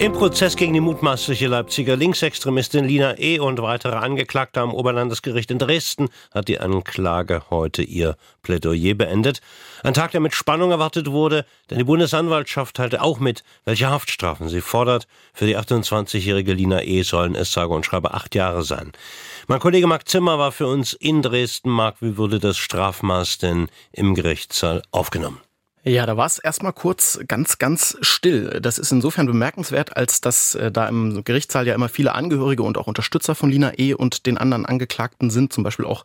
Im Prozess gegen die mutmaßliche Leipziger Linksextremistin Lina E. und weitere Angeklagte am Oberlandesgericht in Dresden hat die Anklage heute ihr Plädoyer beendet. Ein Tag, der mit Spannung erwartet wurde, denn die Bundesanwaltschaft teilte auch mit, welche Haftstrafen sie fordert. Für die 28-jährige Lina E. sollen es sage und schreibe acht Jahre sein. Mein Kollege Marc Zimmer war für uns in Dresden. Marc, wie wurde das Strafmaß denn im Gerichtssaal aufgenommen? Ja, da war es erstmal kurz ganz, ganz still. Das ist insofern bemerkenswert, als dass äh, da im Gerichtssaal ja immer viele Angehörige und auch Unterstützer von Lina E. und den anderen Angeklagten sind, zum Beispiel auch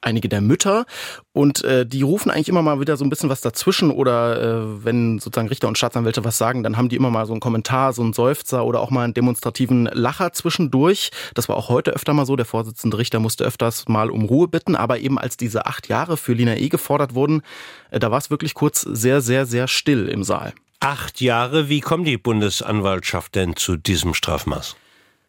einige der Mütter. Und äh, die rufen eigentlich immer mal wieder so ein bisschen was dazwischen oder äh, wenn sozusagen Richter und Staatsanwälte was sagen, dann haben die immer mal so einen Kommentar, so einen Seufzer oder auch mal einen demonstrativen Lacher zwischendurch. Das war auch heute öfter mal so. Der Vorsitzende Richter musste öfters mal um Ruhe bitten, aber eben als diese acht Jahre für Lina E. gefordert wurden, äh, da war es wirklich kurz sehr, sehr, sehr still im Saal. Acht Jahre, wie kommt die Bundesanwaltschaft denn zu diesem Strafmaß?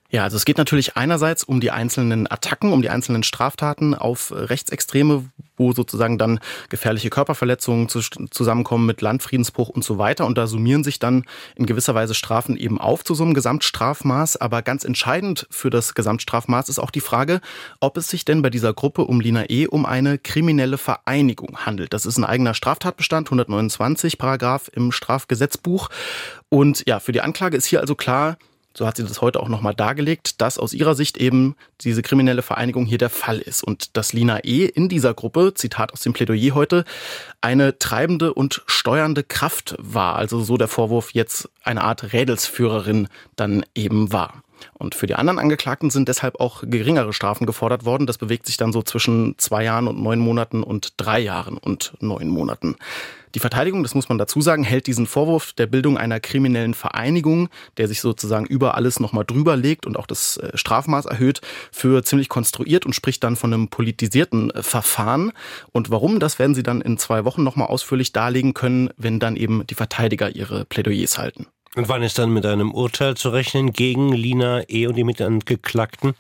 Ja, also es geht natürlich einerseits um die einzelnen Attacken, um die einzelnen Straftaten auf Rechtsextreme, wo sozusagen dann gefährliche Körperverletzungen zusammenkommen mit Landfriedensbruch und so weiter. Und da summieren sich dann in gewisser Weise Strafen eben auf zu so einem Gesamtstrafmaß. Aber ganz entscheidend für das Gesamtstrafmaß ist auch die Frage, ob es sich denn bei dieser Gruppe um Lina E. um eine kriminelle Vereinigung handelt. Das ist ein eigener Straftatbestand, 129 Paragraph im Strafgesetzbuch. Und ja, für die Anklage ist hier also klar, so hat sie das heute auch nochmal dargelegt, dass aus ihrer Sicht eben diese kriminelle Vereinigung hier der Fall ist und dass Lina E. in dieser Gruppe, Zitat aus dem Plädoyer heute, eine treibende und steuernde Kraft war. Also so der Vorwurf jetzt eine Art Rädelsführerin dann eben war. Und für die anderen Angeklagten sind deshalb auch geringere Strafen gefordert worden. Das bewegt sich dann so zwischen zwei Jahren und neun Monaten und drei Jahren und neun Monaten. Die Verteidigung, das muss man dazu sagen, hält diesen Vorwurf der Bildung einer kriminellen Vereinigung, der sich sozusagen über alles nochmal drüber legt und auch das äh, Strafmaß erhöht, für ziemlich konstruiert und spricht dann von einem politisierten äh, Verfahren. Und warum, das werden sie dann in zwei Wochen nochmal ausführlich darlegen können, wenn dann eben die Verteidiger ihre Plädoyers halten. Und wann ist dann mit einem Urteil zu rechnen gegen Lina E. und die Mitangeklagten?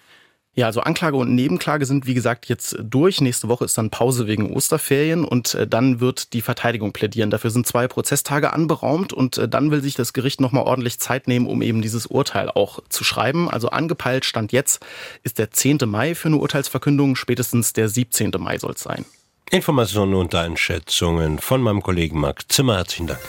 Ja, also Anklage und Nebenklage sind wie gesagt jetzt durch. Nächste Woche ist dann Pause wegen Osterferien und äh, dann wird die Verteidigung plädieren. Dafür sind zwei Prozesstage anberaumt und äh, dann will sich das Gericht nochmal ordentlich Zeit nehmen, um eben dieses Urteil auch zu schreiben. Also angepeilt stand jetzt ist der 10. Mai für eine Urteilsverkündung, spätestens der 17. Mai soll es sein. Informationen und Einschätzungen von meinem Kollegen Marc Zimmer. Herzlichen Dank.